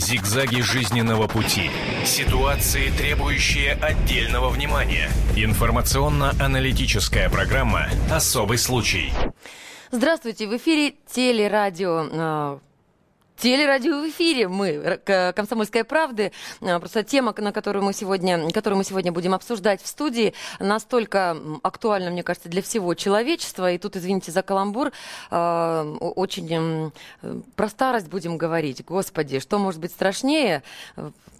Зигзаги жизненного пути. Ситуации, требующие отдельного внимания. Информационно-аналитическая программа «Особый случай». Здравствуйте, в эфире телерадио а, Телерадио в эфире. Мы, «Комсомольская правда». А, просто тема, на которую мы сегодня, которую мы сегодня будем обсуждать в студии, настолько актуальна, мне кажется, для всего человечества. И тут, извините за каламбур, а, очень про старость будем говорить. Господи, что может быть страшнее?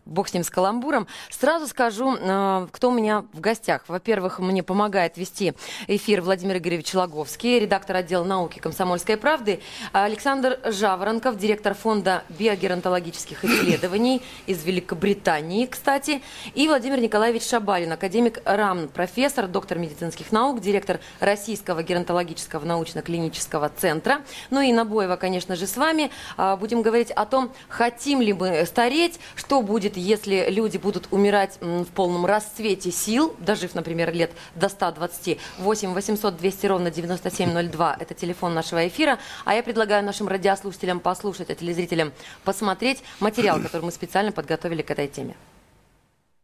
Бог с ним, с каламбуром. Сразу скажу, э, кто у меня в гостях. Во-первых, мне помогает вести эфир Владимир Игоревич Логовский, редактор отдела науки «Комсомольской правды», Александр Жаворонков, директор фонда биогеронтологических исследований из Великобритании, кстати, и Владимир Николаевич Шабалин, академик РАМ, профессор, доктор медицинских наук, директор Российского геронтологического научно-клинического центра. Ну и Набоева, конечно же, с вами. А, будем говорить о том, хотим ли мы стареть, что будет, если люди будут умирать в полном расцвете сил, дожив, например, лет до 120, 8 800 200 ровно 9702, это телефон нашего эфира. А я предлагаю нашим радиослушателям послушать, а телезрителям посмотреть материал, который мы специально подготовили к этой теме.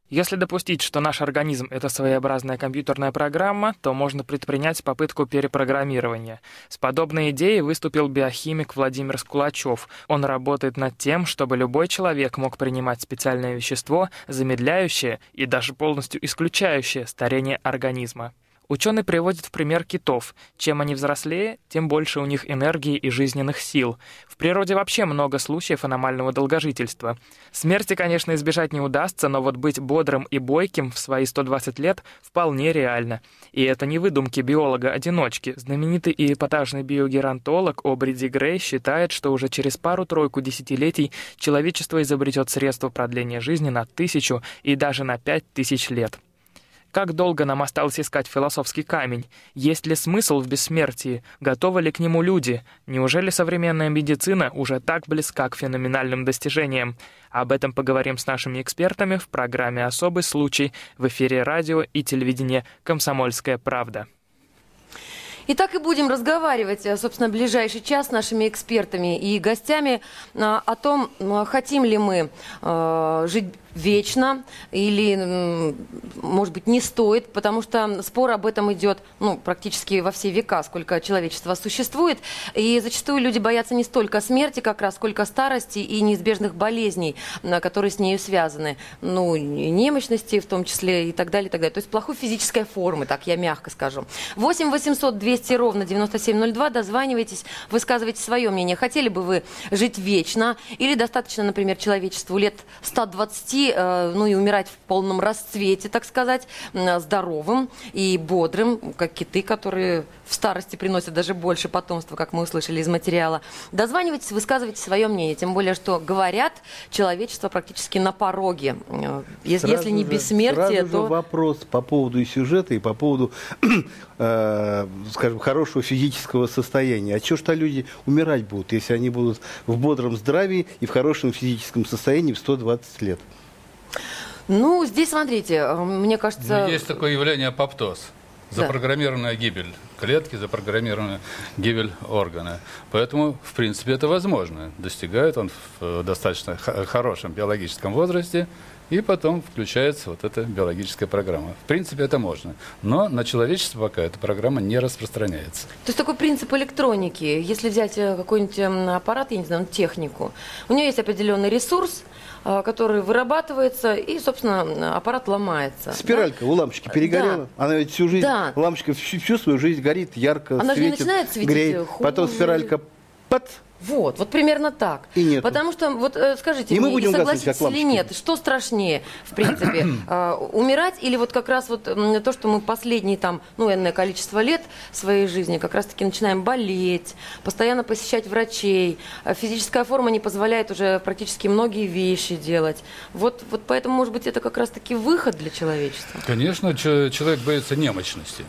Если допустить, что наш организм — это своеобразная компьютерная программа, то можно предпринять попытку перепрограммирования. С подобной идеей выступил биохимик Владимир Скулачев. Он работает над тем, чтобы любой человек мог принимать специальное вещество, замедляющее и даже полностью исключающее старение организма. Ученый приводит в пример китов. Чем они взрослее, тем больше у них энергии и жизненных сил. В природе вообще много случаев аномального долгожительства. Смерти, конечно, избежать не удастся, но вот быть бодрым и бойким в свои 120 лет вполне реально. И это не выдумки биолога-одиночки. Знаменитый и эпатажный биогеронтолог Обриди Грей считает, что уже через пару-тройку десятилетий человечество изобретет средства продления жизни на тысячу и даже на пять тысяч лет. Как долго нам осталось искать философский камень? Есть ли смысл в бессмертии? Готовы ли к нему люди? Неужели современная медицина уже так близка к феноменальным достижениям? Об этом поговорим с нашими экспертами в программе «Особый случай» в эфире радио и телевидения «Комсомольская правда». И так и будем разговаривать, э, собственно, ближайший час с нашими экспертами и гостями э, о том, э, хотим ли мы жить вечно или, может быть, не стоит, потому что спор об этом идет ну, практически во все века, сколько человечества существует. И зачастую люди боятся не столько смерти, как раз, сколько старости и неизбежных болезней, которые с нею связаны. Ну, немощности в том числе и так далее, и так далее. То есть плохой физической формы, так я мягко скажу. 8 800 200 ровно 9702, дозванивайтесь, высказывайте свое мнение. Хотели бы вы жить вечно или достаточно, например, человечеству лет 120 Э, ну и умирать в полном расцвете, так сказать, здоровым и бодрым, как киты, которые в старости приносят даже больше потомства, как мы услышали из материала. Дозванивайтесь, высказывайте свое мнение, тем более, что говорят, человечество практически на пороге. Э, если, не бессмертие, сразу то... Же вопрос по поводу сюжета, и по поводу, э, скажем, хорошего физического состояния. А что что люди умирать будут, если они будут в бодром здравии и в хорошем физическом состоянии в 120 лет? Ну, здесь, смотрите, э, мне кажется... Ну, есть такое явление апоптоз. Запрограммированная да. гибель клетки, запрограммированная гибель органа. Поэтому, в принципе, это возможно. Достигает он в достаточно хорошем биологическом возрасте, и потом включается вот эта биологическая программа. В принципе, это можно. Но на человечество пока эта программа не распространяется. То есть такой принцип электроники. Если взять э, какой-нибудь аппарат, я не знаю, технику, у нее есть определенный ресурс, а, который вырабатывается, и, собственно, аппарат ломается. Спиралька да? у лампочки перегорела. Да. Она ведь всю жизнь, да. лампочка всю, всю свою жизнь горит ярко, Она светит, же не начинает светить греет. хуже. Потом спиралька пат, вот, вот примерно так. И нет. Потому что, вот э, скажите и мне, мы будем согласитесь или нет, что страшнее, в принципе, э, умирать или вот как раз вот то, что мы последние там, ну, энное количество лет своей жизни как раз-таки начинаем болеть, постоянно посещать врачей, э, физическая форма не позволяет уже практически многие вещи делать. Вот, вот поэтому, может быть, это как раз-таки выход для человечества. Конечно, человек боится немощности.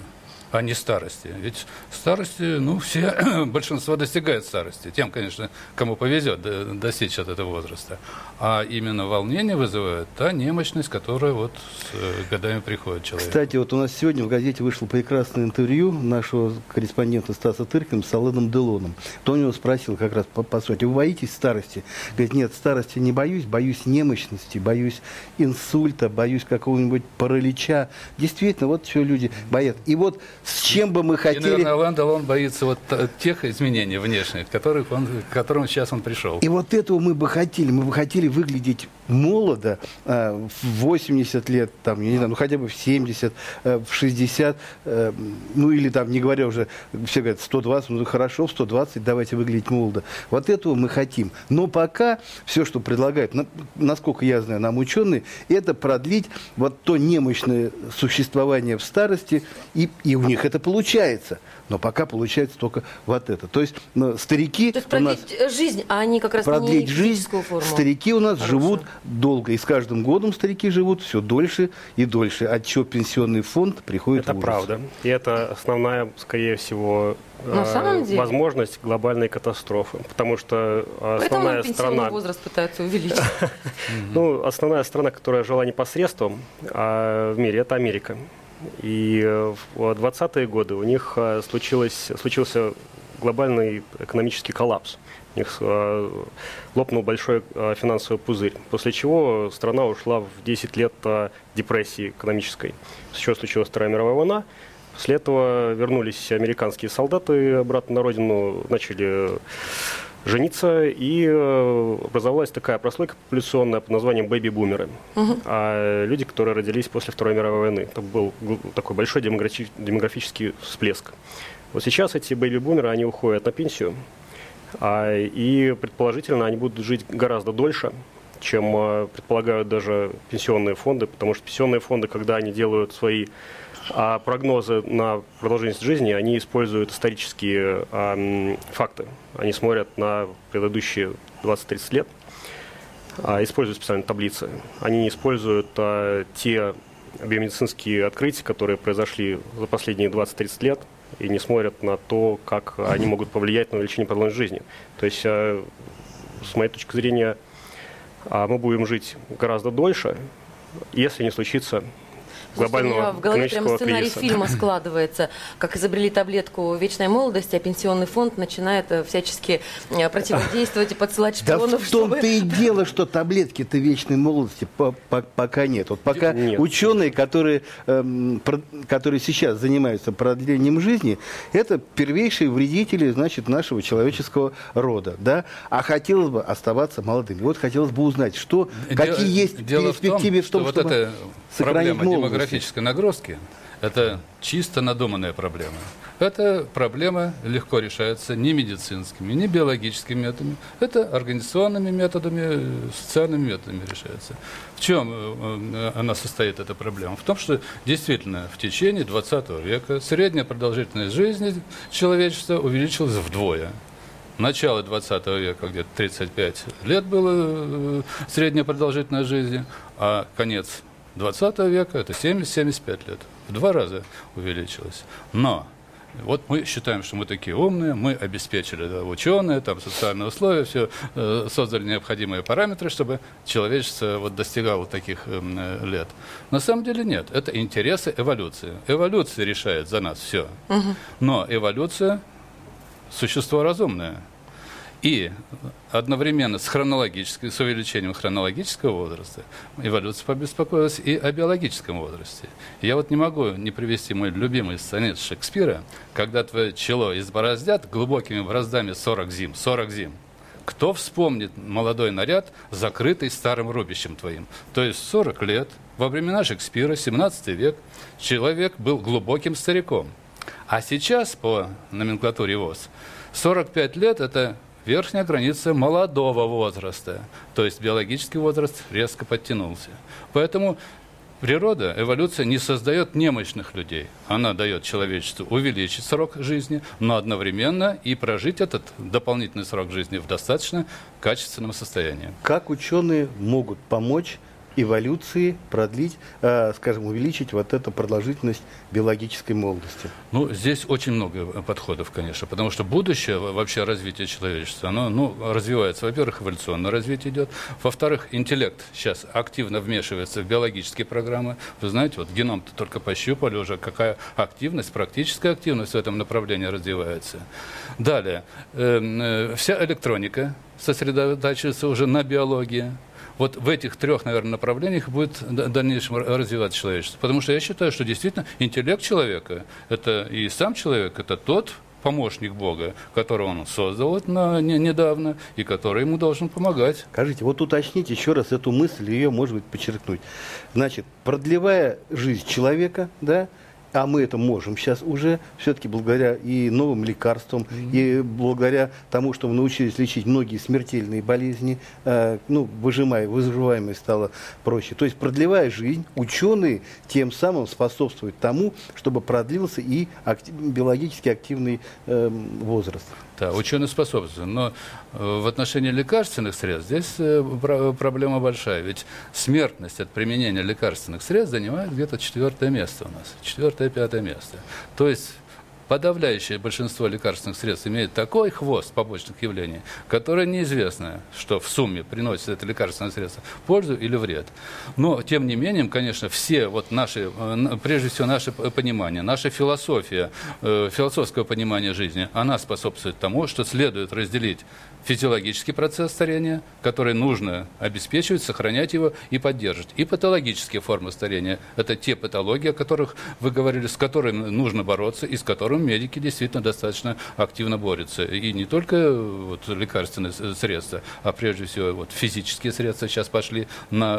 А не старости. Ведь старости, ну, все, большинство достигает старости. Тем, конечно, кому повезет достичь от этого возраста. А именно волнение вызывает та немощность, которая вот с э, годами приходит человек. Кстати, вот у нас сегодня в газете вышло прекрасное интервью нашего корреспондента Стаса Тыркина с Алыном Делоном. То у него спросил как раз по, по сути, вы боитесь старости? Говорит, нет, старости не боюсь, боюсь немощности, боюсь инсульта, боюсь какого-нибудь паралича. Действительно, вот что люди боятся. И вот с чем бы мы хотели... И, наверное, Алан Делон боится вот тех изменений внешних, которых он, к которым сейчас он пришел. И вот этого мы бы хотели. Мы бы хотели выглядеть молодо э, в 80 лет, там, я не знаю, ну хотя бы в 70, э, в 60, э, ну или там, не говоря уже, все говорят, 120, ну хорошо, в 120 давайте выглядеть молодо. Вот этого мы хотим. Но пока все, что предлагают, на, насколько я знаю, нам ученые, это продлить вот то немощное существование в старости, и, и у них это получается. Но пока получается только вот это. То есть ну, старики То есть продлить у нас... жизнь, а они как раз продлить не жизнь, форму. Старики у нас Хорошо. живут долго. И с каждым годом старики живут все дольше и дольше. От чего пенсионный фонд приходит Это в ужас. правда. И это основная, скорее всего, на самом деле? возможность глобальной катастрофы. Потому что основная Поэтому страна... возраст пытаются увеличить. Ну, основная страна, которая жила непосредством в мире, это Америка. И в 20-е годы у них э, случилось, случился глобальный экономический коллапс. У них э, лопнул большой э, финансовый пузырь, после чего страна ушла в 10 лет депрессии экономической. После чего случилась Вторая мировая война. После этого вернулись американские солдаты обратно на родину, начали жениться, и э, образовалась такая прослойка популяционная под названием бэби-бумеры. Угу. А люди, которые родились после Второй мировой войны. Это был такой большой демографи- демографический всплеск. Вот сейчас эти бэби-бумеры, они уходят на пенсию, а, и предположительно они будут жить гораздо дольше, чем э, предполагают даже пенсионные фонды, потому что пенсионные фонды, когда они делают свои а прогнозы на продолжительность жизни, они используют исторические э, факты. Они смотрят на предыдущие 20-30 лет, э, используют специальные таблицы. Они не используют те биомедицинские открытия, которые произошли за последние 20-30 лет, и не смотрят на то, как они могут повлиять на увеличение продолжительности жизни. То есть, э, с моей точки зрения, мы будем жить гораздо дольше, если не случится глобального в голове прям сценарий кризиса. фильма складывается, как изобрели таблетку вечной молодости, а пенсионный фонд начинает э, всячески э, противодействовать и подсылать шпионов. Да в том-то чтобы... и дело, что таблетки-то вечной молодости пока нет. Вот пока нет. ученые, которые, эм, которые сейчас занимаются продлением жизни, это первейшие вредители, значит, нашего человеческого рода, да? А хотелось бы оставаться молодыми. Вот хотелось бы узнать, что, Дело, какие есть перспективы в том, в том что чтобы вот это проблема демографической нагрузки – это чисто надуманная проблема. Эта проблема легко решается не медицинскими, не биологическими методами. Это организационными методами, социальными методами решается. В чем э, она состоит, эта проблема? В том, что действительно в течение 20 века средняя продолжительность жизни человечества увеличилась вдвое. Начало 20 века, где-то 35 лет было э, средняя продолжительность жизни, а конец 20 века это 70-75 лет. В два раза увеличилось. Но вот мы считаем, что мы такие умные, мы обеспечили да, ученые, там социальные условия, все э, создали необходимые параметры, чтобы человечество вот, достигало таких э, лет. На самом деле нет, это интересы эволюции. Эволюция решает за нас все. Угу. Но эволюция существо разумное. И одновременно с хронологической, с увеличением хронологического возраста эволюция побеспокоилась и о биологическом возрасте. Я вот не могу не привести мой любимый сонет Шекспира, когда твое чело избороздят глубокими бороздами 40 зим, 40 зим. Кто вспомнит молодой наряд, закрытый старым рубищем твоим? То есть 40 лет, во времена Шекспира, 17 век, человек был глубоким стариком. А сейчас, по номенклатуре ВОЗ, 45 лет – это верхняя граница молодого возраста, то есть биологический возраст резко подтянулся. Поэтому природа, эволюция не создает немощных людей. Она дает человечеству увеличить срок жизни, но одновременно и прожить этот дополнительный срок жизни в достаточно качественном состоянии. Как ученые могут помочь эволюции продлить, э, скажем, увеличить вот эту продолжительность биологической молодости? Ну, здесь очень много подходов, конечно, потому что будущее вообще развития человечества, оно ну, развивается. Во-первых, эволюционное развитие идет. Во-вторых, интеллект сейчас активно вмешивается в биологические программы. Вы знаете, вот геном-то только пощупали уже, какая активность, практическая активность в этом направлении развивается. Далее, э, э, вся электроника сосредотачивается уже на биологии. Вот в этих трех, наверное, направлениях будет в дальнейшем развиваться человечество. Потому что я считаю, что действительно интеллект человека, это и сам человек, это тот помощник Бога, которого он создал вот на, не, недавно, и который ему должен помогать. Скажите, вот уточните еще раз эту мысль, ее, может быть, подчеркнуть. Значит, продлевая жизнь человека, да, а мы это можем сейчас уже, все-таки благодаря и новым лекарствам, mm-hmm. и благодаря тому, что мы научились лечить многие смертельные болезни, э, ну, выжимая, выживаемость стала проще. То есть, продлевая жизнь, ученые тем самым способствуют тому, чтобы продлился и актив, биологически активный э, возраст. Да, ученые способствуют. Но э, в отношении лекарственных средств здесь э, проблема большая. Ведь смертность от применения лекарственных средств занимает где-то четвертое место у нас. Четвертое-пятое место. То есть подавляющее большинство лекарственных средств имеет такой хвост побочных явлений, которое неизвестно, что в сумме приносит это лекарственное средство, пользу или вред. Но, тем не менее, конечно, все вот наши, э, прежде всего, наше понимание, наша философия, э, философское понимание жизни, она способствует тому, что следует разделить физиологический процесс старения, который нужно обеспечивать, сохранять его и поддерживать. И патологические формы старения – это те патологии, о которых вы говорили, с которыми нужно бороться и с которыми медики действительно достаточно активно борются. И не только вот, лекарственные средства, а прежде всего вот, физические средства сейчас пошли на,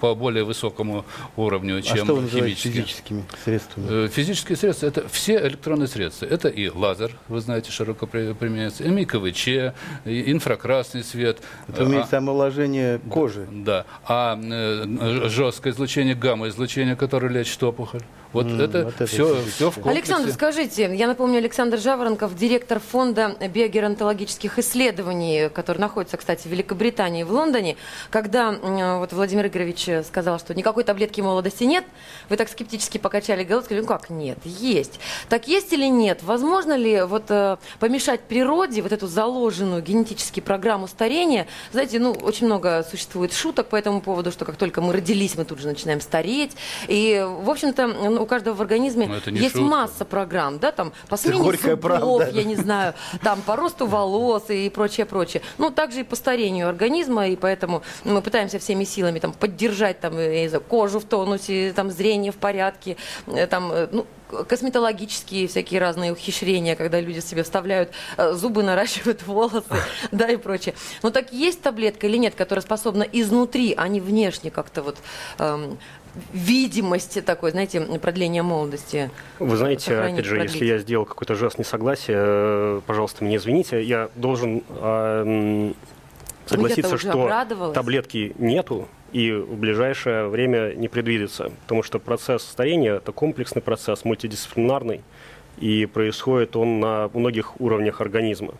по более высокому уровню, а чем а что химические. физическими средствами? Э, физические средства – это все электронные средства. Это и лазер, вы знаете, широко применяется, и МИКВЧ, инфракрасный свет. Это имеется а, омоложение кожи. Да. А э, жесткое излучение, гамма-излучение, которое лечит опухоль. Вот mm, это, вот это все, все в комплексе. Александр, скажите, я напомню, Александр Жаворонков, директор фонда биогеронтологических исследований, который находится, кстати, в Великобритании, в Лондоне. Когда вот Владимир Игоревич сказал, что никакой таблетки молодости нет, вы так скептически покачали головой, сказали, ну как нет, есть. Так есть или нет? Возможно ли вот э, помешать природе вот эту заложенную генетически программу старения? Знаете, ну очень много существует шуток по этому поводу, что как только мы родились, мы тут же начинаем стареть. И, в общем-то, у каждого в организме есть шутка. масса программ, да, там по смене зубов, правда. я не знаю, там по росту волос и прочее, прочее. Ну, также и по старению организма, и поэтому мы пытаемся всеми силами там поддержать там, знаю, кожу в тонусе, там зрение в порядке, э, там, э, ну, косметологические всякие разные ухищрения, когда люди себе вставляют э, зубы, наращивают волосы, да, и прочее. Но так есть таблетка или нет, которая способна изнутри, а не внешне как-то вот эм, видимости такой, знаете, продления молодости. Вы знаете, опять же, продлить. если я сделал какой-то жест несогласия, э, пожалуйста, меня извините, я должен э, согласиться, ну, что таблетки нету, и в ближайшее время не предвидится, потому что процесс старения – это комплексный процесс, мультидисциплинарный, и происходит он на многих уровнях организма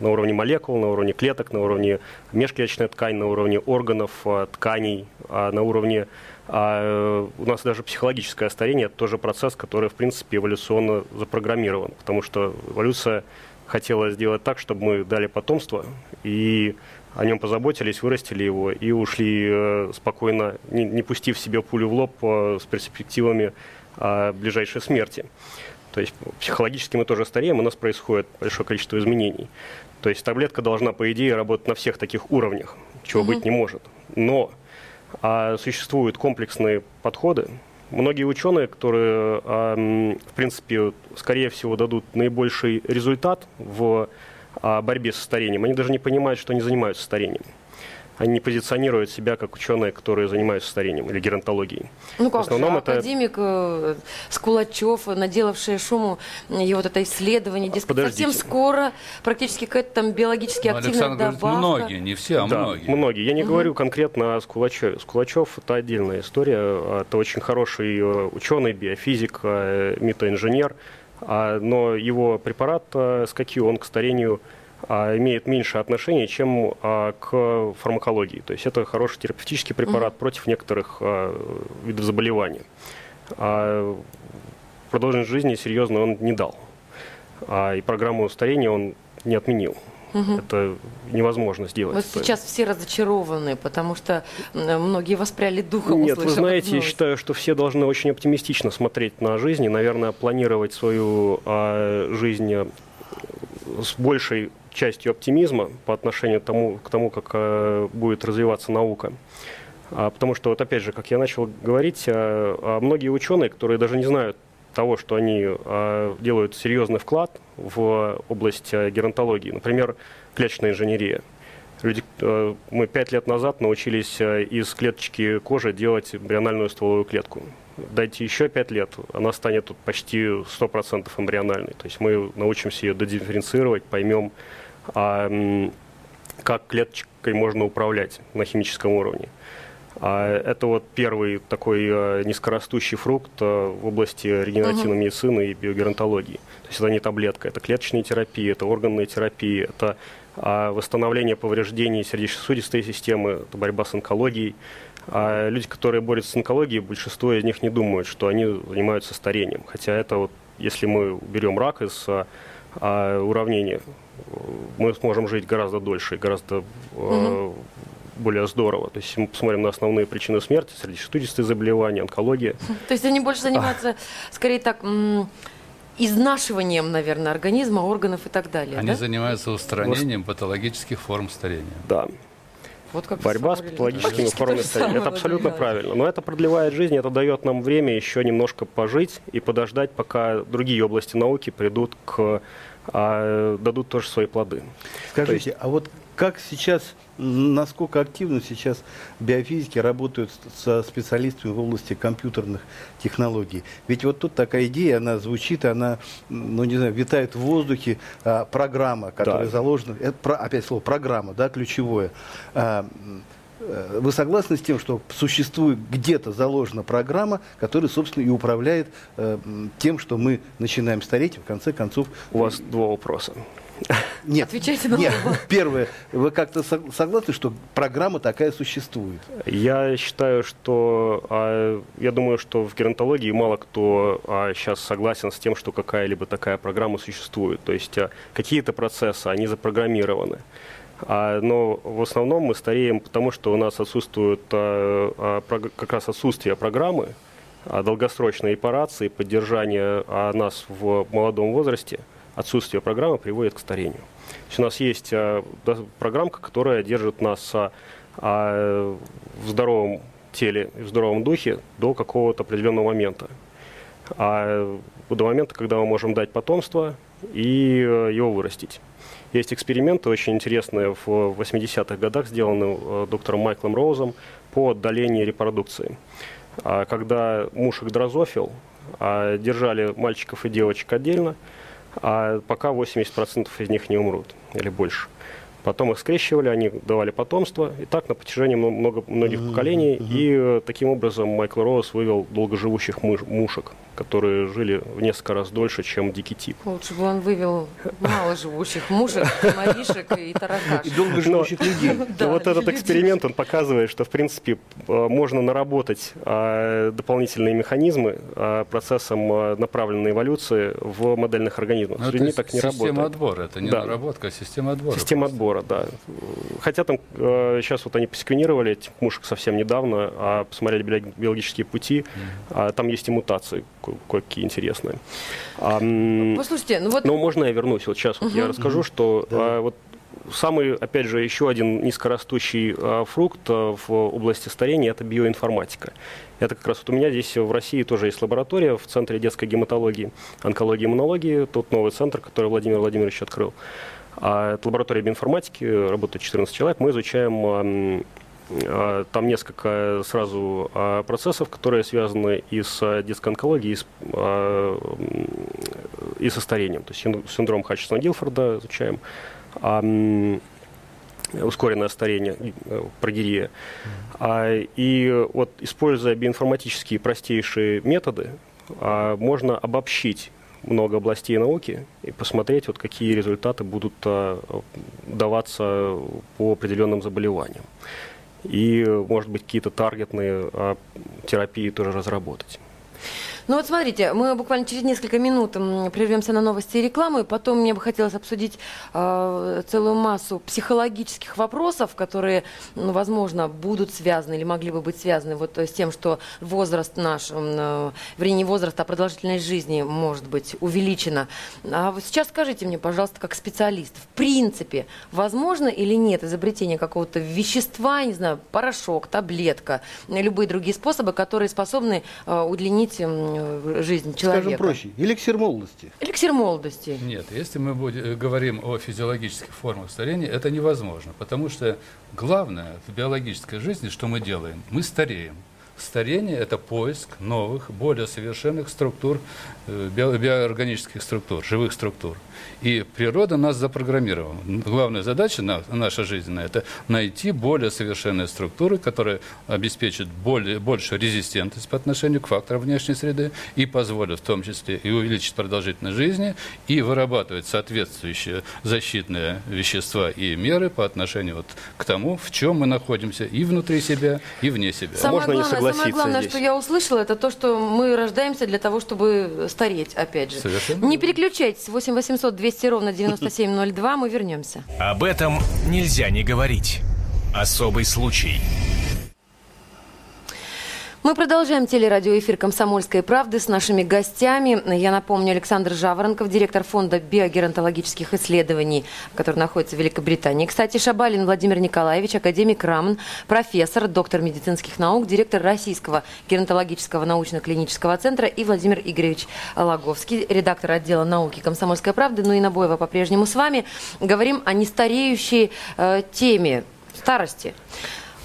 на уровне молекул, на уровне клеток, на уровне межклеточной ткани, на уровне органов, э, тканей, а на уровне а э, у нас даже психологическое старение – это тоже процесс, который, в принципе, эволюционно запрограммирован, потому что эволюция хотела сделать так, чтобы мы дали потомство, и о нем позаботились, вырастили его и ушли э, спокойно, не, не пустив себе пулю в лоб э, с перспективами ближайшей смерти. То есть психологически мы тоже стареем, у нас происходит большое количество изменений. То есть таблетка должна, по идее, работать на всех таких уровнях, чего угу. быть не может. Но а существуют комплексные подходы. Многие ученые, которые, в принципе, скорее всего, дадут наибольший результат в а, борьбе со старением, они даже не понимают, что они занимаются старением они не позиционируют себя как ученые, которые занимаются старением или геронтологией. Ну как В основном же, это... академик э, Скулачев, наделавший шуму, и вот это исследование, дескать, Подождите. совсем скоро практически какая-то там биологически активная Александр добавка. Говорит, многие, не все, а да, многие. многие. Я не угу. говорю конкретно о Скулачеве. Скулачев – это отдельная история. Это очень хороший э, ученый, биофизик, э, метаинженер. А, но его препарат, скаки, он к старению имеет меньше отношения, чем а, к фармакологии. То есть это хороший терапевтический препарат угу. против некоторых а, видов заболеваний. А продолжительность жизни серьезно он не дал. А, и программу старения он не отменил. Угу. Это невозможно сделать. Вот сейчас все разочарованы, потому что многие воспряли духом. Нет, вы знаете, я считаю, что все должны очень оптимистично смотреть на жизнь и, наверное, планировать свою а, жизнь с большей частью оптимизма по отношению к тому, к тому как а, будет развиваться наука. А, потому что, вот опять же, как я начал говорить, а, а многие ученые, которые даже не знают того, что они э, делают серьезный вклад в область э, геронтологии. Например, клеточная инженерия. Люди, э, мы пять лет назад научились э, из клеточки кожи делать эмбриональную стволовую клетку. Дайте еще пять лет, она станет почти 100% эмбриональной. То есть мы научимся ее додифференцировать, поймем, э, как клеточкой можно управлять на химическом уровне. А это вот первый такой э, низкорастущий фрукт э, в области регенеративной uh-huh. медицины и биогеронтологии. То есть это не таблетка, это клеточная терапия, это органная терапия, это а, восстановление повреждений сердечно-сосудистой системы, это борьба с онкологией. А люди, которые борются с онкологией, большинство из них не думают, что они занимаются старением. Хотя это вот, если мы берем рак из а, уравнения, мы сможем жить гораздо дольше, гораздо угу более здорово. То есть, мы посмотрим на основные причины смерти, сердечно-сосудистые заболевания, онкология. То есть они больше занимаются, скорее так, изнашиванием, наверное, организма, органов и так далее. Они да? занимаются устранением патологических форм старения. Да. Вот как Борьба с патологическими формами старения. Это абсолютно правильно. Но это продлевает жизнь, это дает нам время еще немножко пожить и подождать, пока другие области науки придут к а, дадут тоже свои плоды. Скажите, есть... а вот как сейчас, насколько активно сейчас биофизики работают со специалистами в области компьютерных технологий? Ведь вот тут такая идея, она звучит, она, ну не знаю, витает в воздухе, а, программа, которая да. заложена, это, опять слово программа, да, ключевое. А, э, вы согласны с тем, что существует где-то заложена программа, которая, собственно, и управляет э, тем, что мы начинаем стареть, в конце концов... У вас два вопроса. Нет, Отвечайте на нет. Первое, вы как-то согласны, что программа такая существует? Я считаю, что, а, я думаю, что в геронтологии мало кто а, сейчас согласен с тем, что какая-либо такая программа существует. То есть а, какие-то процессы, они запрограммированы. А, но в основном мы стареем, потому что у нас отсутствует а, а, как раз отсутствие программы, а, долгосрочной операции, поддержания а, нас в молодом возрасте – отсутствие программы приводит к старению. То есть у нас есть а, программка, которая держит нас а, а, в здоровом теле в здоровом духе до какого-то определенного момента. А до момента, когда мы можем дать потомство и э, его вырастить. Есть эксперименты очень интересные в 80-х годах, сделанные э, доктором Майклом Роузом по отдалению репродукции. Когда мушек дрозофил держали мальчиков и девочек отдельно, а пока 80% из них не умрут или больше. Потом их скрещивали, они давали потомство, и так на протяжении много, многих поколений. И э, таким образом Майкл Роуз вывел долгоживущих муж, мушек, которые жили в несколько раз дольше, чем дикий тип. Лучше бы он вывел маложивущих мушек, маришек и таракашек. И долгоживущих людей. Вот этот эксперимент, он показывает, что, в принципе, э, можно наработать э, дополнительные механизмы процессом направленной эволюции в модельных организмах. С людьми так не работает. Система отбора, это не наработка, а система отбора. Система отбора, да. Хотя там сейчас вот они посеквенировали этих мушек совсем недавно, а посмотрели биологические пути, а там есть и мутации какие интересные. А, Послушайте, ну вот... Ну, можно я вернусь? Вот сейчас угу. вот я расскажу, что да. а, вот самый, опять же, еще один низкорастущий а, фрукт а, в области старения – это биоинформатика. Это как раз вот у меня здесь в России тоже есть лаборатория в Центре детской гематологии, онкологии и иммунологии. Тот новый центр, который Владимир Владимирович открыл. А это лаборатория биоинформатики, работает 14 человек. Мы изучаем а, там несколько сразу а, процессов, которые связаны и с детской онкологией, и, с, а, и со старением. То есть синдром Хатчесона-Гилфорда изучаем, ускоренное старение, э, прогерия. И вот используя биоинформатические простейшие методы, можно обобщить много областей науки и посмотреть, вот какие результаты будут а, даваться по определенным заболеваниям. И, может быть, какие-то таргетные а, терапии тоже разработать. Ну вот смотрите, мы буквально через несколько минут прервемся на новости и рекламу, и потом мне бы хотелось обсудить э, целую массу психологических вопросов, которые, ну, возможно, будут связаны или могли бы быть связаны вот с тем, что возраст наш, э, вернее, не возраст, а продолжительность жизни может быть увеличена. А вот сейчас скажите мне, пожалуйста, как специалист, в принципе, возможно или нет изобретение какого-то вещества, не знаю, порошок, таблетка, любые другие способы, которые способны э, удлинить Э, жизнь человека. Скажем проще, эликсир молодости. Эликсир молодости. Нет, если мы будем, э, говорим о физиологических формах старения, это невозможно, потому что главное в биологической жизни, что мы делаем, мы стареем. Старение – это поиск новых, более совершенных структур, э, биоорганических структур, живых структур. И природа нас запрограммировала. Главная задача на, наша жизненная – это найти более совершенные структуры, которые обеспечат более, большую резистентность по отношению к факторам внешней среды и позволят в том числе и увеличить продолжительность жизни, и вырабатывать соответствующие защитные вещества и меры по отношению вот к тому, в чем мы находимся и внутри себя, и вне себя. Самое Можно главное, не согласиться Самое главное, здесь. что я услышала, это то, что мы рождаемся для того, чтобы стареть, опять же. Совершенно. Не переключайтесь. 8 800 200 ровно 9702. Мы вернемся. Об этом нельзя не говорить. Особый случай. Мы продолжаем телерадиоэфир «Комсомольской правды» с нашими гостями. Я напомню, Александр Жаворонков, директор фонда биогеронтологических исследований, который находится в Великобритании. Кстати, Шабалин Владимир Николаевич, академик РАМН, профессор, доктор медицинских наук, директор Российского геронтологического научно-клинического центра и Владимир Игоревич Лаговский, редактор отдела науки «Комсомольской правды». Ну и Набоева по-прежнему с вами. Говорим о нестареющей э, теме старости.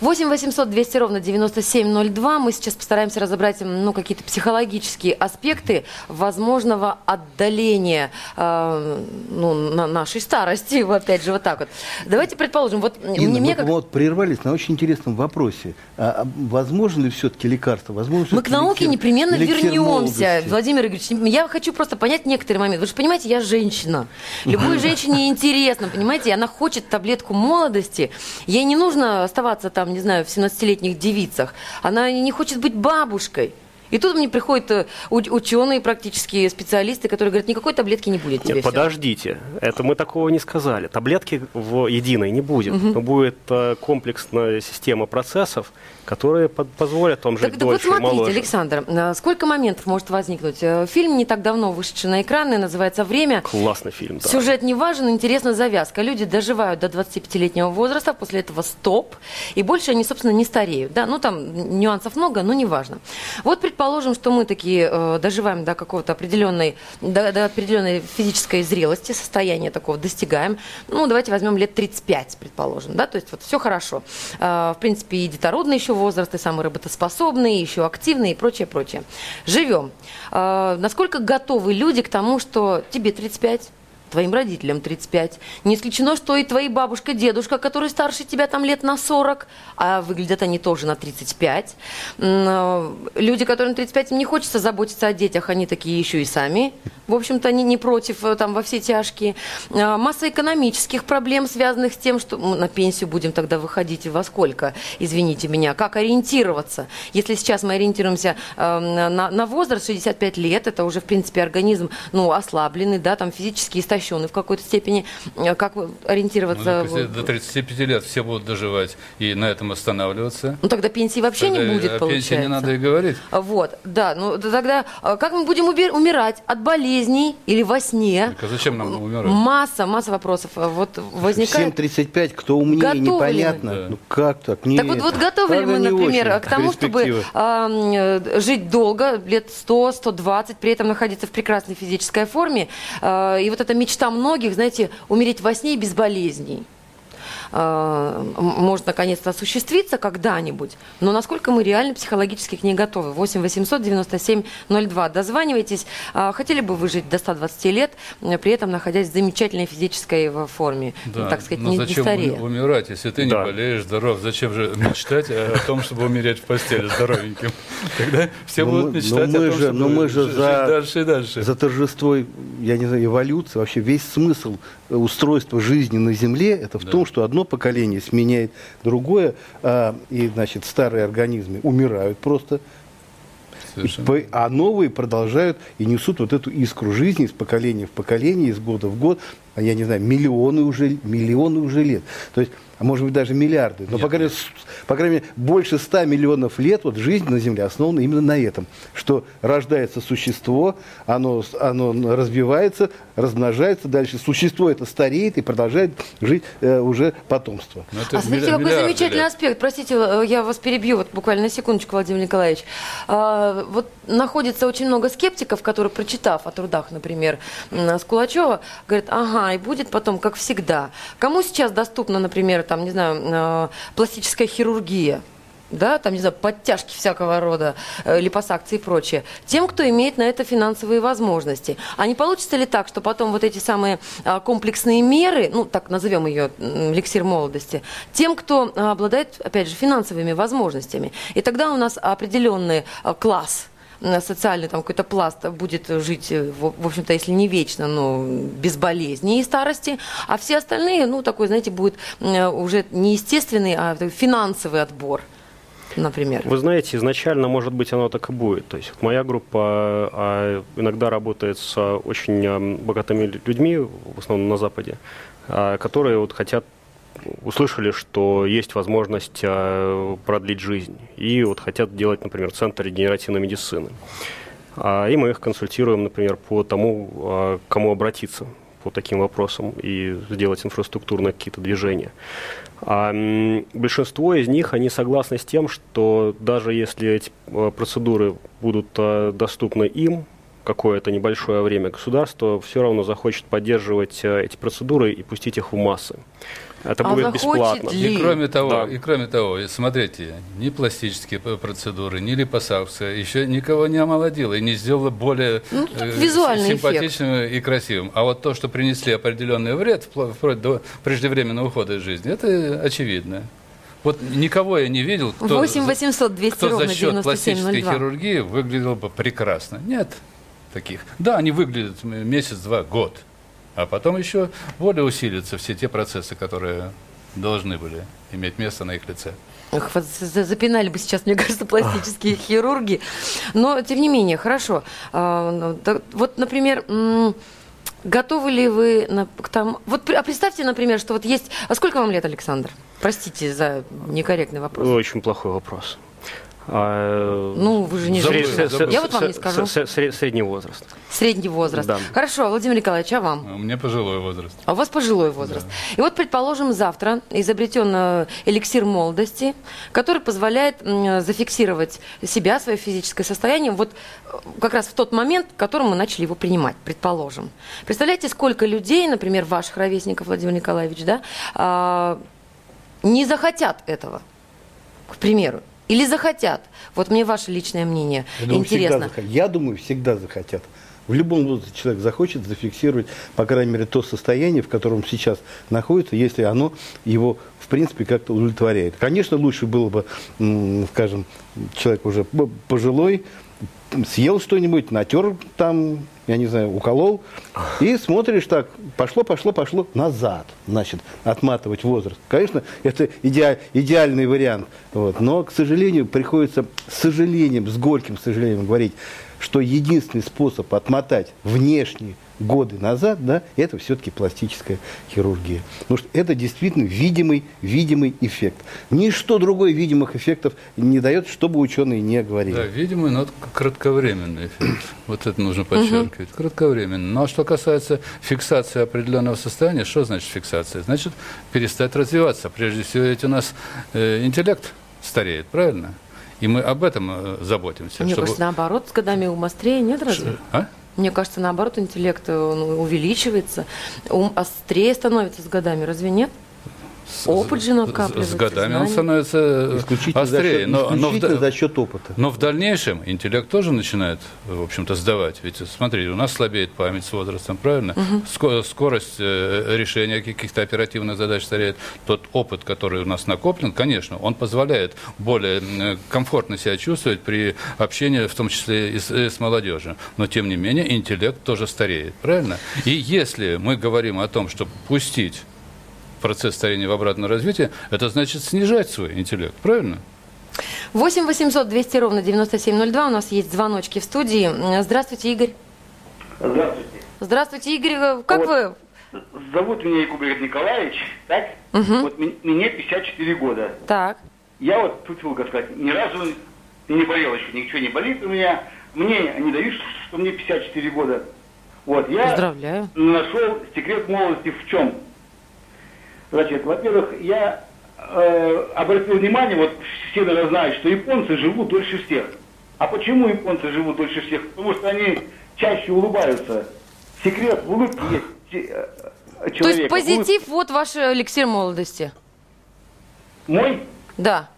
8 800 200 ровно 9702. Мы сейчас постараемся разобрать ну, какие-то психологические аспекты возможного отдаления э, ну, на нашей старости. Опять же, вот так вот. Давайте предположим, вот Инна, мне, мы как... вот прервались на очень интересном вопросе. А, а возможно ли все-таки лекарство? Возможно мы к науке непременно вернемся. Владимир Игоревич, я хочу просто понять некоторые моменты. Вы же понимаете, я женщина. Любой женщине интересно, понимаете, она хочет таблетку молодости. Ей не нужно оставаться там не знаю, в 17-летних девицах. Она не хочет быть бабушкой. И тут мне приходят э, ученые, практически специалисты, которые говорят, никакой таблетки не будет тебе. Нет, подождите, это мы такого не сказали. Таблетки в единой не будет, угу. но будет э, комплексная система процессов, которые позволят вам жить так, дольше так вот смотрите, моложе. Александр, э, сколько моментов может возникнуть? Фильм не так давно вышедший на экраны, называется «Время». Классный фильм, да. Сюжет не важен, интересна завязка. Люди доживают до 25-летнего возраста, после этого стоп, и больше они, собственно, не стареют. Да? Ну, там нюансов много, но не важно. Вот, предположим, предположим, что мы такие э, доживаем до какого-то определенной, до, до определенной физической зрелости, состояния такого достигаем. Ну, давайте возьмем лет 35, предположим, да, то есть вот все хорошо. Э, в принципе, и детородный еще возраст, и самый работоспособный, и еще активный и прочее, прочее. Живем. Э, насколько готовы люди к тому, что тебе 35, твоим родителям 35. Не исключено, что и твои бабушка, дедушка, которые старше тебя там лет на 40, а выглядят они тоже на 35. Э, люди, которым 35, им не хочется заботиться о детях, они такие еще и сами. В общем-то, они не против э, там во все тяжкие. Э, масса экономических проблем, связанных с тем, что на пенсию будем тогда выходить во сколько, извините меня, как ориентироваться. Если сейчас мы ориентируемся на, на возраст 65 лет, это уже, в принципе, организм ну, ослабленный, да, там физически истощенный истощены в какой-то степени. Э, как ориентироваться? Ну, до 35 лет все будут доживать и на этом останавливаться. Ну тогда пенсии вообще тогда не будет, о получается. пенсии не надо и говорить. Вот, да. Ну тогда э, как мы будем умирать? От болезней или во сне? Так, а зачем нам умирать? Масса, масса вопросов э, вот возникает. 7.35, кто умнее, готовы непонятно. Да. Ну как так? Нет. Так вот, вот готовы ли мы, например, к тому, чтобы э, жить долго, лет 100, 120, при этом находиться в прекрасной физической форме, э, и вот эта мечта мечта многих, знаете, умереть во сне без болезней. Э, может наконец-то осуществиться когда-нибудь, но насколько мы реально психологически к ней готовы. 8 800 97 02. Дозванивайтесь. Э, хотели бы вы жить до 120 лет, э, при этом находясь в замечательной физической форме, Да, так сказать, но не, зачем старея. уми- умирать, если ты не Да. болеешь, здоров? Зачем же мечтать о том, чтобы умереть в постели здоровеньким? Тогда все Но будут но мечтать мы о том, же- чтобы но мы же жить за- дальше и дальше. За торжество, я не знаю, эволюции, вообще весь смысл э, устройства жизни на Земле, это в Да. том, что одно поколение сменяет другое, а, и, значит, старые организмы умирают просто, по- а новые продолжают и несут вот эту искру жизни из поколения в поколение, из года в год, я не знаю, миллионы уже, миллионы уже лет. То есть, а может быть даже миллиарды. Но, Нет, по крайней, мере, по крайней мере, больше ста миллионов лет вот жизнь на Земле основана именно на этом, что рождается существо, оно, оно развивается, размножается, дальше существо это стареет и продолжает жить э, уже потомство. Это А смотрите, какой замечательный лет. аспект. Простите, э, я вас перебью вот буквально на секундочку, Владимир Николаевич. А, Вот находится очень много скептиков, которые, прочитав о трудах, например, Скулачева, говорят, ага, и будет потом, как всегда. Кому сейчас доступна, например, там, не знаю, э, пластическая хирургия? да, там, не знаю, подтяжки всякого рода, э, липосакции и прочее, тем, кто имеет на это финансовые возможности. А не получится ли так, что потом вот эти самые а, комплексные меры, ну, так назовем ее эликсир молодости, тем, кто обладает, опять же, финансовыми возможностями. И тогда у нас определенный класс социальный там какой-то пласт будет жить, э, в общем-то, если не вечно, но без болезней и старости, а все остальные, ну, такой, знаете, будет м, уже не естественный, а финансовый отбор, например. Вы знаете, изначально, может быть, оно так и будет. То есть моя группа а, иногда работает с очень богатыми людьми, в основном на Западе, а, которые вот хотят услышали, что есть возможность а, продлить жизнь. И вот хотят делать, например, центр регенеративной медицины. А, И мы их консультируем, например, по тому, а, к кому обратиться по таким вопросам и сделать инфраструктурные какие-то движения. А большинство из них, они согласны с тем, что даже если эти э, процедуры будут э, доступны им какое-то небольшое время, государство все равно захочет поддерживать э, эти процедуры и пустить их в массы. Это А будет бесплатно. ли? И кроме того, Да. и кроме того, смотрите, ни пластические процедуры, ни липосакция еще никого не омолодила и не сделала более Ну, э, симпатичным и красивым. А вот то, что принесли определенный вред, впло- вплоть до преждевременного ухода из жизни, это очевидно. Вот никого я не видел, кто, 8 за- 800 200 кто ровно за счет пластической 9702. хирургии выглядел бы прекрасно. Нет таких. Да, они выглядят месяц, два, год. А потом еще более усилятся все те процессы, которые должны были иметь место на их лице. Ох, запинали бы сейчас, мне кажется, пластические хирурги. Но, тем не менее, хорошо. А, ну, Вот, например, готовы ли вы к тому... Вот, а представьте, например, что вот есть... А сколько вам лет, Александр? Простите за некорректный вопрос. Очень плохой вопрос. А, Ну, вы же не забыл. Я вот вам не скажу. Средний возраст. Средний возраст. Да. Хорошо, Владимир Николаевич, а вам? А У меня пожилой возраст. А у вас пожилой возраст. И вот, предположим, завтра изобретен э, эликсир молодости, который позволяет зафиксировать себя, свое физическое состояние, вот э, как раз в тот момент, в котором мы начали его принимать, предположим. Представляете, сколько людей, например, ваших ровесников, Владимир Николаевич, да, а, не захотят этого, к примеру. Или захотят. Вот мне ваше личное мнение Я думаю, всегда интересно. захотят. Я думаю, всегда захотят. В любом возрасте человек захочет зафиксировать, по крайней мере, то состояние, в котором сейчас находится, если оно его, в принципе, как-то удовлетворяет. Конечно, лучше было бы, скажем, человек уже пожилой, съел что-нибудь, натер там, я не знаю, уколол, и смотришь так, пошло, пошло, пошло назад, значит, отматывать возраст. Конечно, это идеа- идеальный вариант, вот, но, к сожалению, приходится с сожалением, с горьким сожалением говорить, что единственный способ отмотать внешние годы назад, да, это все-таки пластическая хирургия. Потому что это действительно видимый, видимый эффект. Ничто другое видимых эффектов не дает, чтобы ученые не говорили. Да, видимый, но это кратковременный эффект. Вот это нужно подчеркивать. Кратковременный. Но что касается фиксации определенного состояния, что значит фиксация? Значит, перестать развиваться. Прежде всего, ведь у нас э, интеллект стареет, правильно? И мы об этом э, заботимся. Мне чтобы- кажется, наоборот, с годами ум острее, нет разве? А? Мне кажется, наоборот, интеллект э, увеличивается, ум острее становится с годами, разве нет? С- Опыт же накапливается, С годами он знания. становится Исключительно, за острее. счет, но, но в исключительно да- за счет опыта. но в дальнейшем интеллект тоже начинает, в общем-то, сдавать. Ведь смотри, у нас слабеет память с возрастом, правильно? Ско- Скорость э, решения каких-то оперативных задач стареет. Тот опыт, который у нас накоплен, конечно, он позволяет более э, комфортно себя чувствовать при общении, в том числе и с, и с молодежью. Но, тем не менее, интеллект тоже стареет, правильно? И если мы говорим о том, чтобы пустить процесс старения в обратное развитие, это значит снижать свой интеллект, правильно? 8 800 200 ровно 9702. У нас есть звоночки в студии. Здравствуйте, Игорь. Здравствуйте. Здравствуйте, Игорь. Э, Как Вот. вы? Зовут меня Игорь Николаевич, так? Вот ми- мне 54 года. Так. Я вот, тут как сказать, ни разу не болел еще, ничего не болит у меня. Мне они дают, что мне 54 года. Вот, я Поздравляю. нашел секрет молодости в чем? Значит, во-первых, я э, обратил внимание, вот все, наверное, знают, что японцы живут дольше всех. А почему японцы живут дольше всех? Потому что они чаще улыбаются. Секрет в улыбке есть те- э, То есть человека. позитив, вот ваш эликсир молодости. Улыб- Мой? Да.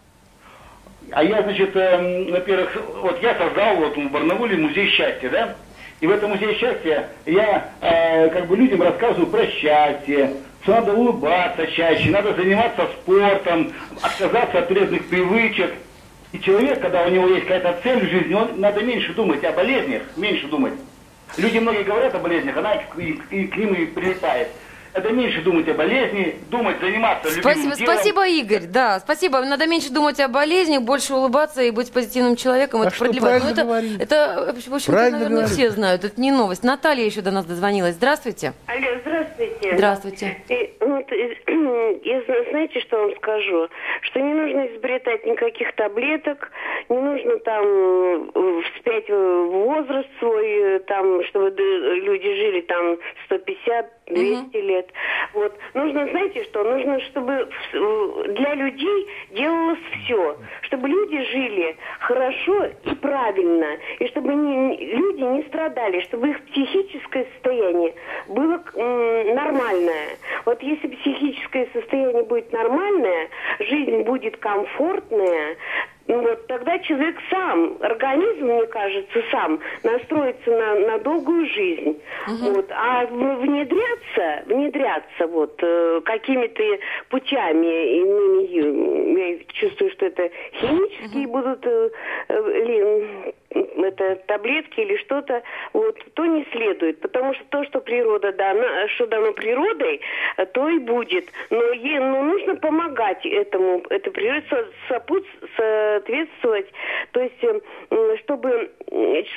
А я, значит, эм, во-первых, вот я создал вот в Барнауле музей счастья, да? И в этом музее счастья я э, как бы людям рассказываю про счастье, надо улыбаться чаще, надо заниматься спортом, отказаться от вредных привычек. И человек, когда у него есть какая-то цель в жизни, он надо меньше думать о болезнях, меньше думать. Люди многие говорят о болезнях, она к, и- и к ним и прилетает. Это меньше думать о болезни, думать, заниматься любимым Спасибо, делом. спасибо, Игорь. Да, спасибо. Надо меньше думать о болезнях, больше улыбаться и быть позитивным человеком. А это что, продлевает. правильно Ну, это, говорит. это, в общем-то, Правильно наверное, говорит. все знают. Это не новость. Наталья еще до нас дозвонилась. Здравствуйте. Алло, здравствуйте. Здравствуйте. И, вот, и, я зна- знаете, что вам скажу? Что не нужно изобретать никаких таблеток, не нужно там э, вспять возраст свой, э, там, чтобы люди жили там 150-200 лет. Вот. Нужно, знаете что, нужно, чтобы для людей делалось все, чтобы люди жили хорошо и правильно, и чтобы не- люди не страдали, чтобы их психическое состояние было нормальное. Вот если психическое состояние будет нормальное, жизнь будет комфортная, вот тогда человек сам, организм, мне кажется, сам настроится на, на долгую жизнь. Вот. А внедряться, внедряться вот э, какими-то путями, иными, э, я чувствую, что это химические будут э, э, это таблетки или что-то, вот, то не следует, потому что то, что природа дана, что дано природой, э, то и будет. Но ей ну, нужно помогать этому, этой природе со- сопут- соответствовать, то есть, э, м, чтобы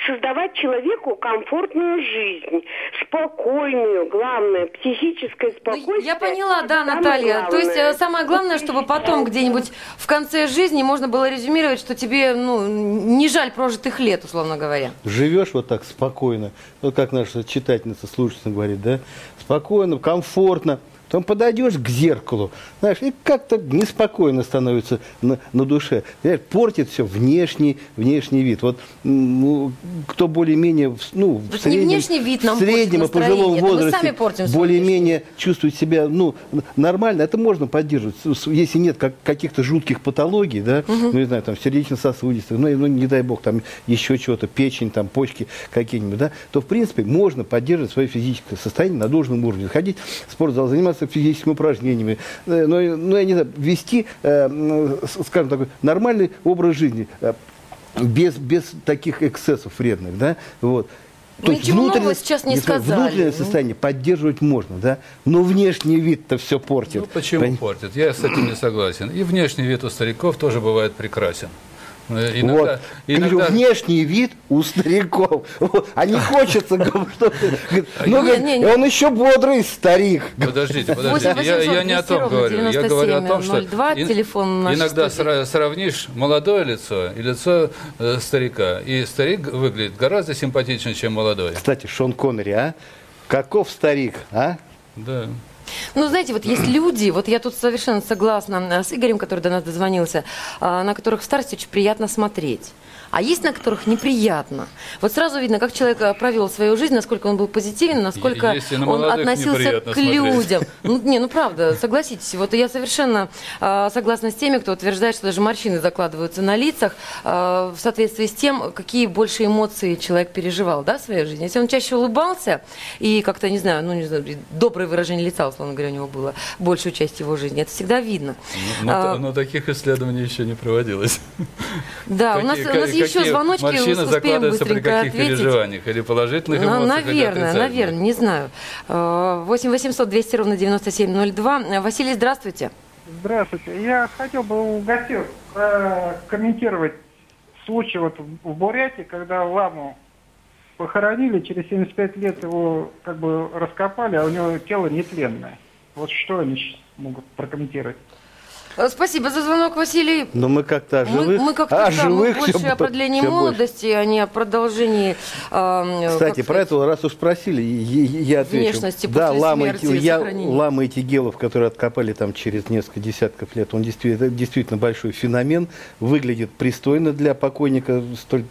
создавать человеку комфортную жизнь, спокойную, главное, психическое Ну, спокойствие. я поняла, да, Наталья. То есть э, главное. самое главное, чтобы потом где-нибудь в конце жизни можно было резюмировать, что тебе ну, не жаль прожитых лет, условно говоря. живешь вот так спокойно, вот как наша читательница, слушательница говорит, да, спокойно, комфортно, потом подойдешь к зеркалу, знаешь, и как-то неспокойно становится на, на душе. Понимаешь, портит все внешний, внешний вид. Вот ну, кто более-менее, ну, в не среднем, внешний вид нам в среднем и пожилом возрасте более-менее чувствует себя, ну, нормально, это можно поддерживать. Если нет как, каких-то жутких патологий, да, ну, не знаю, там, сердечно-сосудистых, ну, ну, не дай бог, там, еще чего-то, печень, там, почки какие-нибудь, да, то, в принципе, можно поддерживать свое физическое состояние на должном уровне. Ходить в спортзал, заниматься физическими упражнениями, э, ну, и- ну, я не знаю, вести, э, скажем такой, нормальный образ жизни, э, без, без таких эксцессов вредных, да, вот. Ну, ничего нового сейчас не сказали. Внутреннее Ну. состояние поддерживать можно, да, но внешний вид-то все портит. Ну, почему Пон- портит? Я с этим не согласен. И внешний вид у стариков тоже бывает прекрасен. Э, Иногда, вот. Я говорю, иногда- внешний вид у стариков. А не хочется, говорит, что ты- говорит, ну, он еще бодрый старик. Подождите, подождите. 8 Я, не о 800 том говорю. Я 97 говорю о том, что 02, ин- телефон нашей иногда сравнишь молодое лицо и лицо э, старика. И старик выглядит гораздо симпатичнее, чем молодой. Кстати, Шон Коннери, а? Каков старик, а? Да. Ну, знаете, вот есть люди, вот я тут совершенно согласна с Игорем, который до нас дозвонился, а, на которых в старости очень приятно смотреть а есть на которых неприятно. Вот сразу видно, как человек э, провел свою жизнь, насколько он был позитивен, насколько на он относился к смотреть. людям. Ну, не, ну правда, согласитесь. Вот я совершенно э, согласна с теми, кто утверждает, что даже морщины закладываются на лицах э, в соответствии с тем, какие больше эмоции человек переживал да, в своей жизни. Если он чаще улыбался и как-то, не знаю, ну, не знаю, доброе выражение лица, условно говоря, у него было большую часть его жизни, это всегда видно. Но, а, но таких исследований еще не проводилось. Да, у нас, у нас еще звоночки, Морщины успеем быстренько при каких ответить. переживаниях? Или положительных ну, эмоциях, Наверное, или наверное, не знаю. 8 800 200 ровно 9702. Василий, здравствуйте. Здравствуйте. Я хотел бы у гостей э, комментировать случай вот в Бурятии, когда ламу похоронили, через 75 лет его как бы раскопали, а у него тело нетленное. Вот что они могут прокомментировать? Э, спасибо за звонок, Василий. Но мы как-то о живых. Мы, мы как-то о живых мы больше все, о продлении все молодости, больше. а не о продолжении. Э, Кстати, про это раз уж спросили, я отвечу. Внешности да, после лама, смерти я, лама эти гелов, которые откопали там через несколько десятков лет, он действительно, действительно большой феномен, выглядит пристойно для покойника столь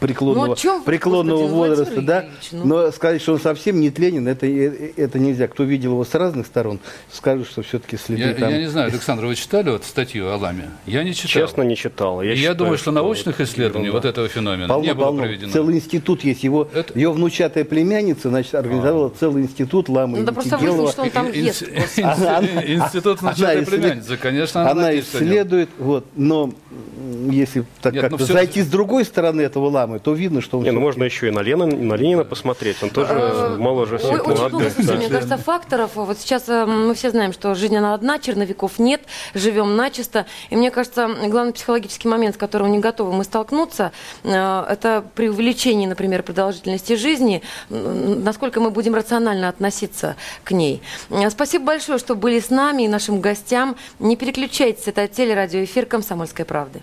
преклонного, ну, чем, преклонного возраста, да. ну... Но сказать, что он совсем не тленен, это, э, это нельзя. Кто видел его с разных сторон, скажут, что все-таки следы я, там. Я не знаю, Александр, вы читали вот статью о ламе? Я не читал. Честно, не читал. Я, я думаю, что научных вот исследований ерунда. вот этого феномена полно, не было полно. проведено. Целый институт есть. Его, Это... Ее внучатая племянница значит, организовала а. целый институт ламы. Ну, да просто выяснилось, что он там ест. Институт внучатой племянницы, конечно, она исследует, вот, но если так Нет, как ну, зайти с другой стороны этого ламы, то видно, что он... Не, ну можно еще и на Ленина, на Ленина посмотреть, он тоже а, моложе всех Очень много, мне кажется, факторов. Вот сейчас э, мы все знаем, что жизнь она одна, черновиков нет, живем начисто. И мне кажется, главный психологический момент, с которым не готовы мы столкнуться, э, это при увеличении, например, продолжительности жизни, насколько мы будем рационально относиться к ней. Э, спасибо большое, что были с нами и нашим гостям. Не переключайтесь, это телерадиоэфир «Комсомольской правды».